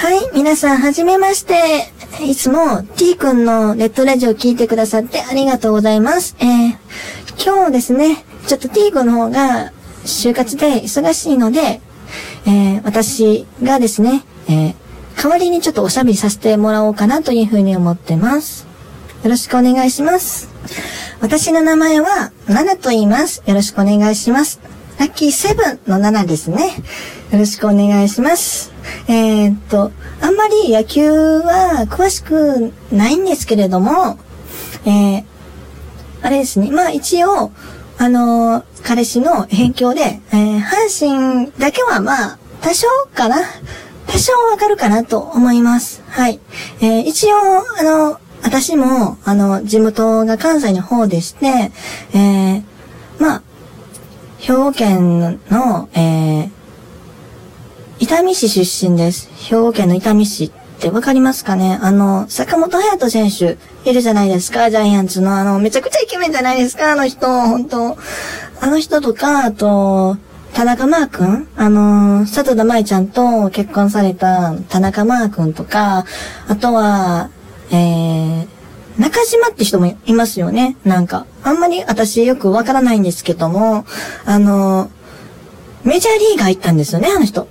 はい、皆さん、はじめまして。いつも T 君のネットラジオ聞いてくださってありがとうございます。えー、今日ですね、ちょっと T 君の方が就活で忙しいので、えー、私がですね、えー、代わりにちょっとおしゃべりさせてもらおうかなというふうに思ってます。よろしくお願いします。私の名前は、ナナと言います。よろしくお願いします。ラッキーセブンの7ですね。よろしくお願いします。えー、っと、あんまり野球は詳しくないんですけれども、えー、あれですね。まあ一応、あのー、彼氏の辺境で、えー、阪神だけはまあ、多少かな多少わかるかなと思います。はい。えー、一応、あの、私も、あの、地元が関西の方でして、えー、まあ、兵庫県の、えー、伊丹市出身です。兵庫県の伊丹市ってわかりますかね？あの、坂本隼人選手いるじゃないですか、ジャイアンツの。あの、めちゃくちゃイケメンじゃないですか、あの人、本当。あの人とか、あと、田中マー君？あの、里田舞ちゃんと結婚された田中マー君とか、あとは、えー、中島って人もいますよね？なんか。あんまり私よくわからないんですけども、あの、メジャーリーガー行ったんですよね、あの人。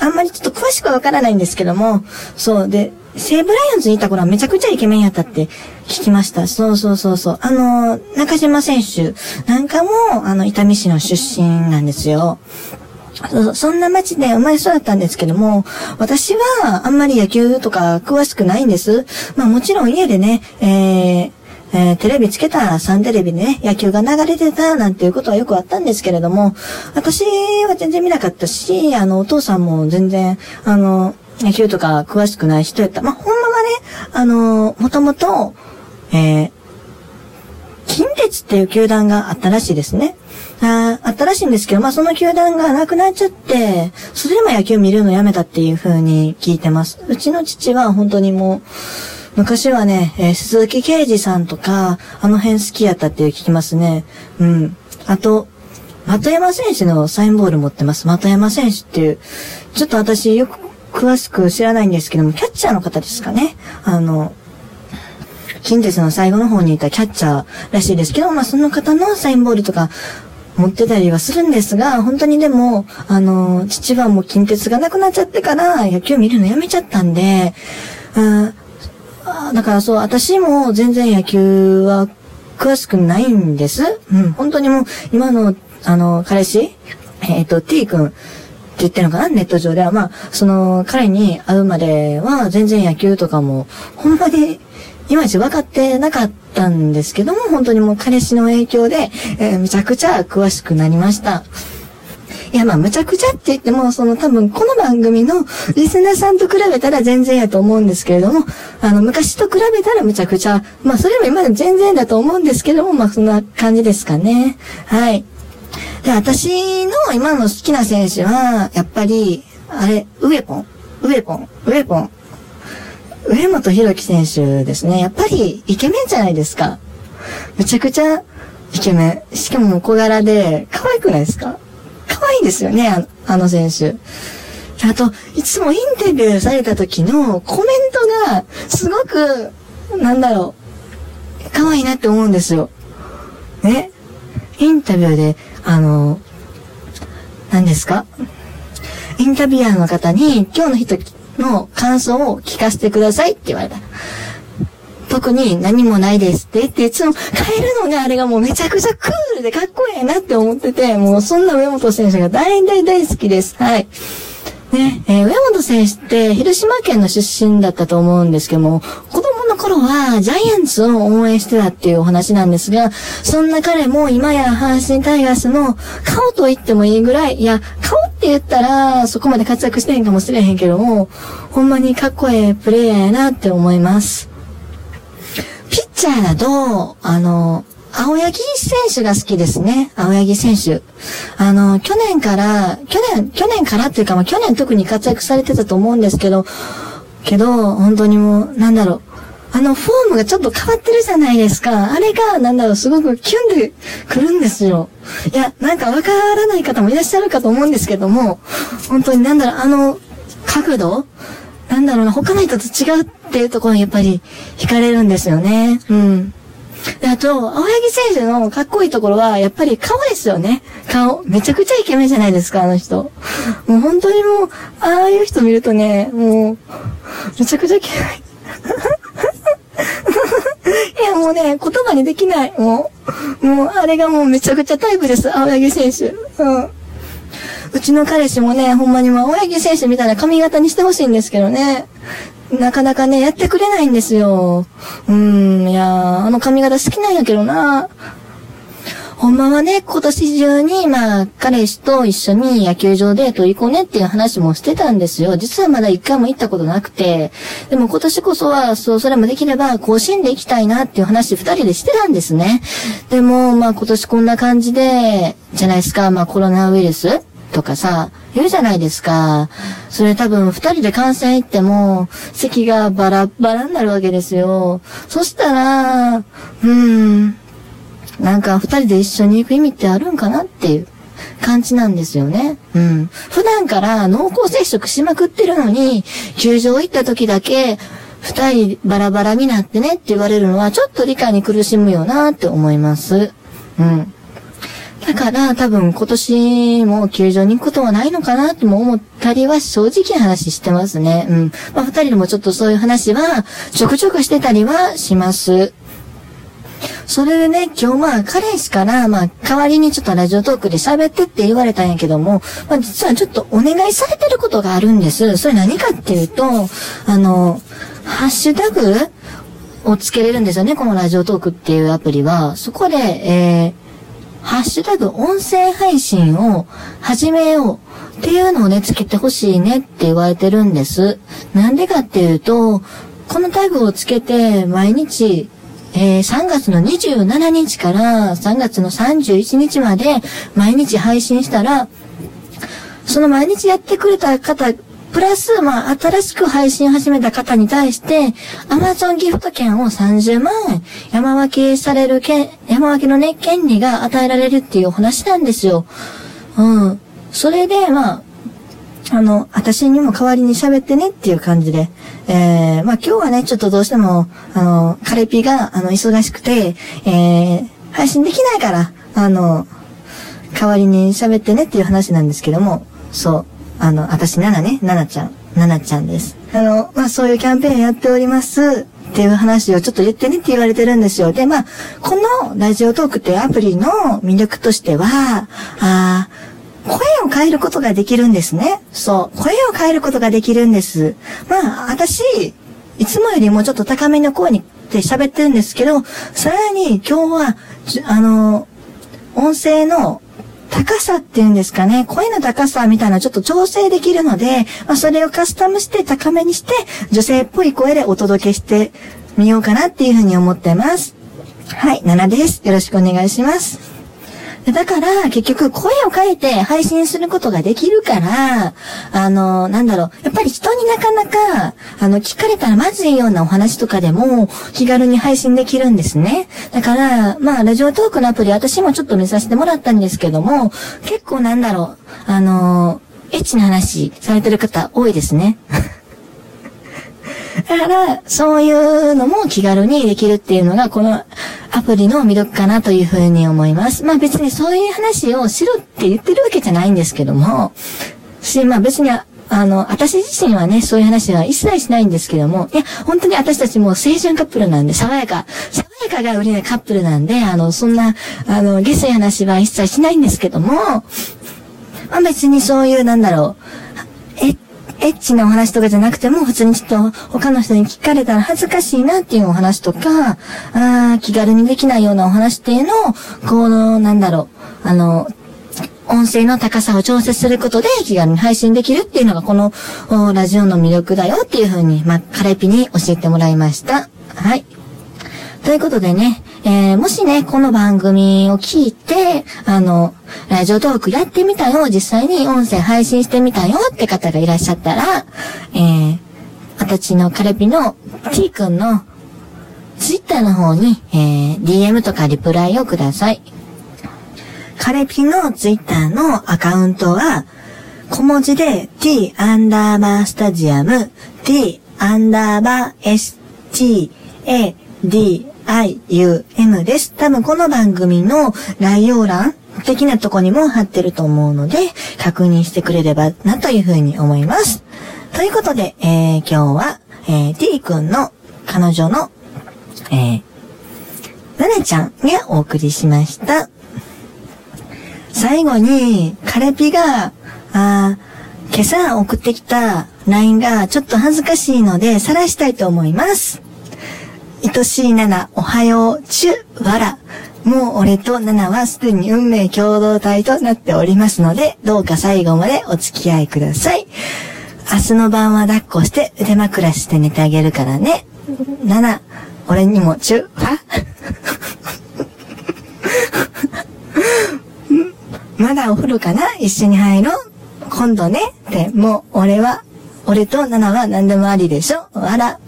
あんまりちょっと詳しくはわからないんですけども、そう。で、西武ライオンズにいた頃はめちゃくちゃイケメンやったって聞きました。そうそうそうそう。あの、中島選手なんかも、あの、伊丹市の出身なんですよ。そそんな街で生まれ育ったんですけども、私はあんまり野球とか詳しくないんです。まあもちろん家でね、えー、えー、テレビつけたサンテレビでね、野球が流れてたなんていうことはよくあったんですけれども、私は全然見なかったし、あの、お父さんも全然、あの、野球とか詳しくない人やった。まあ、ほんまはね、あの、もともと、えー、近鉄っていう球団があったらしいですね。ああったらしいんですけど、まあその球団がなくなっちゃって、それでも野球見るのやめたっていう風に聞いてます。うちの父は本当にもう、昔はね、えー、鈴木啓治さんとか、あの辺好きやったって聞きますね。うん。あと、的山選手のサインボール持ってます。的山選手っていう、ちょっと私よく詳しく知らないんですけども、キャッチャーの方ですかね。あの、近鉄の最後の方にいたキャッチャーらしいですけど、まあその方のサインボールとか持ってたりはするんですが、本当にでも、あの、父はもう近鉄がなくなっちゃってから野球見るのやめちゃったんで、だからそう、私も全然野球は詳しくないんです。うん、本当にもう、今の、あの、彼氏えっ、ー、と、T 君って言ってるのかな？ネット上では。まあ、その、彼に会うまでは全然野球とかも、ほんまに、いまいち分かってなかったんですけども、本当にもう彼氏の影響で、えー、めちゃくちゃ詳しくなりました。いや、まあ、むちゃくちゃって言っても、その多分、この番組のリスナーさんと比べたら全然やと思うんですけれども、あの、昔と比べたらむちゃくちゃ、まあ、それも今で全然だと思うんですけども、まあ、そんな感じですかね。はい。で、私の今の好きな選手は、やっぱり、あれ、ウエポン。ウエポン。ウエポン。上本博樹選手ですね。やっぱりイケメンじゃないですか。めちゃくちゃイケメン。しかも小柄で、可愛くないですか？可愛いですよね、ああの選手。あと、いつもインタビューされた時のコメントが、すごく、なんだろう、可愛いなって思うんですよ。ね？インタビューで、あの、何ですか？インタビュアーの方に、今日の人の感想を聞かせてくださいって言われた。特に何もないですって言って、いつも変えるのがあれがもうめちゃくちゃクールでかっこいいなって思ってて、もうそんな上本選手が大大大好きです。はい。ね、えー、上本選手って広島県の出身だったと思うんですけども、子供の頃はジャイアンツを応援してたっていうお話なんですが、そんな彼も今や阪神タイガースの顔と言ってもいいぐらい、いや、顔って言ったらそこまで活躍してへんかもしれへんけども、ほんまにかっこええプレイヤーやなって思います。ピッチャーだと、あの、青柳選手が好きですね。青柳選手。あの、去年から、去年、去年からっていうか、まあ、去年特に活躍されてたと思うんですけど、けど、本当にもう、なんだろう。あの、フォームがちょっと変わってるじゃないですか。あれが、なんだろう、すごくキュンで来るんですよ。いや、なんかわからない方もいらっしゃるかと思うんですけども、本当になんだろう、あの、角度なんだろうな、他の人と違うっていうところにやっぱり惹かれるんですよね。うん。であと、青柳選手のかっこいいところは、やっぱり顔ですよね。顔。めちゃくちゃイケメンじゃないですか、あの人。もう本当にもう、ああいう人見るとね、もう、めちゃくちゃ嫌い。いや、もうね、言葉にできない。もう、もう、あれがもうめちゃくちゃタイプです、青柳選手。うん。うちの彼氏もね、ほんまにもう青柳選手みたいな髪型にしてほしいんですけどね。なかなかね、やってくれないんですよ。うーん、いやー、あの髪型好きなんやけどな。ほんまはね、今年中に、まあ、彼氏と一緒に野球場デート行こうねっていう話もしてたんですよ。実はまだ一回も行ったことなくて。でも今年こそは、そう、それもできれば、甲子園で行きたいなっていう話二人でしてたんですね。でも、まあ今年こんな感じで、じゃないですか、まあコロナウイルスとかさ、言うじゃないですか。それ多分二人で観戦行っても、席がバラバラになるわけですよ。そしたら、うーん、なんか二人で一緒に行く意味ってあるんかなっていう感じなんですよね。うん。普段から濃厚接触しまくってるのに、球場行った時だけ、二人バラバラになってねって言われるのはちょっと理解に苦しむよなって思います。うん。だから多分今年も球場に行くことはないのかなとも思ったりは正直話してますね。うん。まあ二人でもちょっとそういう話はちょくちょくしてたりはします。それでね、今日まあ彼氏から、まあ代わりにちょっとラジオトークで喋ってって言われたんやけども、まあ実はちょっとお願いされてることがあるんです。それ何かっていうと、あの、ハッシュタグをつけれるんですよね、このラジオトークっていうアプリは。そこで、えー、ハッシュタグ音声配信を始めようっていうのをね、つけてほしいねって言われてるんです。なんでかっていうと、このタグをつけて毎日、えー、3月の27日から3月の31日まで毎日配信したら、その毎日やってくれた方プラス、まあ、新しく配信始めた方に対して、Amazon ギフト券を30万円山分けされる権、山分けのね、権利が与えられるっていう話なんですよ。うん。それで、まあ、あの、私にも代わりに喋ってねっていう感じで、えー、まあ今日はね、ちょっとどうしても、あの、カレピが、あの、忙しくて、えー、配信できないから、あの、代わりに喋ってねっていう話なんですけども、そう。あの、私、ナナね、ナナちゃん、ナナちゃんです。あの、まあ、そういうキャンペーンやっております。っていう話をちょっと言ってねって言われてるんですよ。で、まあ、このラジオトークっていうアプリの魅力としては、あ声を変えることができるんですね。そう。声を変えることができるんです。まあ、私、いつもよりもちょっと高めの声にって喋ってるんですけど、さらに今日は、あの、音声の高さっていうんですかね、声の高さみたいなちょっと調整できるので、まあ、それをカスタムして高めにして、女性っぽい声でお届けしてみようかなっていうふうに思ってます。はい、7です。よろしくお願いします。だから、結局、声を変えて配信することができるから、あの、なんだろう、やっぱり人になかなか、あの、聞かれたらまずいようなお話とかでも、気軽に配信できるんですね。だから、まあ、ラジオトークのアプリ、私もちょっと見させてもらったんですけども、結構なんだろう、あの、エッチな話されてる方多いですね。だから、そういうのも気軽にできるっていうのが、このアプリの魅力かなというふうに思います。まあ別にそういう話をしろって言ってるわけじゃないんですけども、し、まあ別にあの、私自身はね、そういう話は一切しないんですけども、いや、本当に私たちも青春カップルなんで、爽やか、爽やかが売りなカップルなんで、あの、そんな、あの、下水話は一切しないんですけども、まあ別にそういう、なんだろう、エッチなお話とかじゃなくても、普通にちょっと他の人に聞かれたら恥ずかしいなっていうお話とか、あ気軽にできないようなお話っていうのを、この、なんだろう、あの、音声の高さを調節することで気軽に配信できるっていうのがこのラジオの魅力だよっていうふうに、まあ、カレピに教えてもらいました。はい。ということでね、えー、もしね、この番組を聞いて、あの、ラジオトークやってみたよ、実際に音声配信してみたよって方がいらっしゃったら、えー、私のカレピの T 君のツイッターの方に、えー、DM とかリプライをください。カレピのツイッターのアカウントは、小文字で t アンダーバースタジアム t アンダーバー s t a d i u m です。多分この番組の概要欄的なとこにも貼ってると思うので、確認してくれればなというふうに思います。ということで、えー、今日は、えー、t 君の彼女の、えー、ななちゃんがお送りしました。最後に、カレピが、あ今朝送ってきた LINE がちょっと恥ずかしいので、晒したいと思います。愛しいナナ、おはよう、ちゅ、わら。もう俺とナナはすでに運命共同体となっておりますので、どうか最後までお付き合いください。明日の晩は抱っこして腕枕して寝てあげるからね。ナナ、俺にもちゅ、わ まだお風呂かな？一緒に入ろう今度ねって、もう俺は、俺とナナは何でもありでしょあら。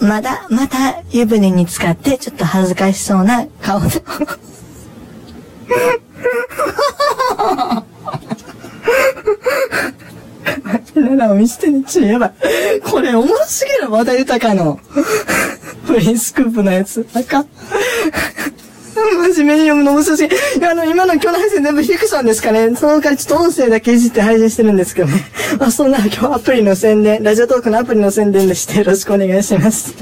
まだ、また湯船に浸かってちょっと恥ずかしそうな顔で。ラナを見せてに、ちょ、やばい。これ面白すぎる、また豊の。プリンスクープのやつ。あかん。真面目に読むの難しい。あの、今の今日の配信全部ヒクさんですかね。その回ちょっと音声だけいじって配信してるんですけどね。まあ、そんな今日アプリの宣伝、ラジオトークのアプリの宣伝でしてよろしくお願いします。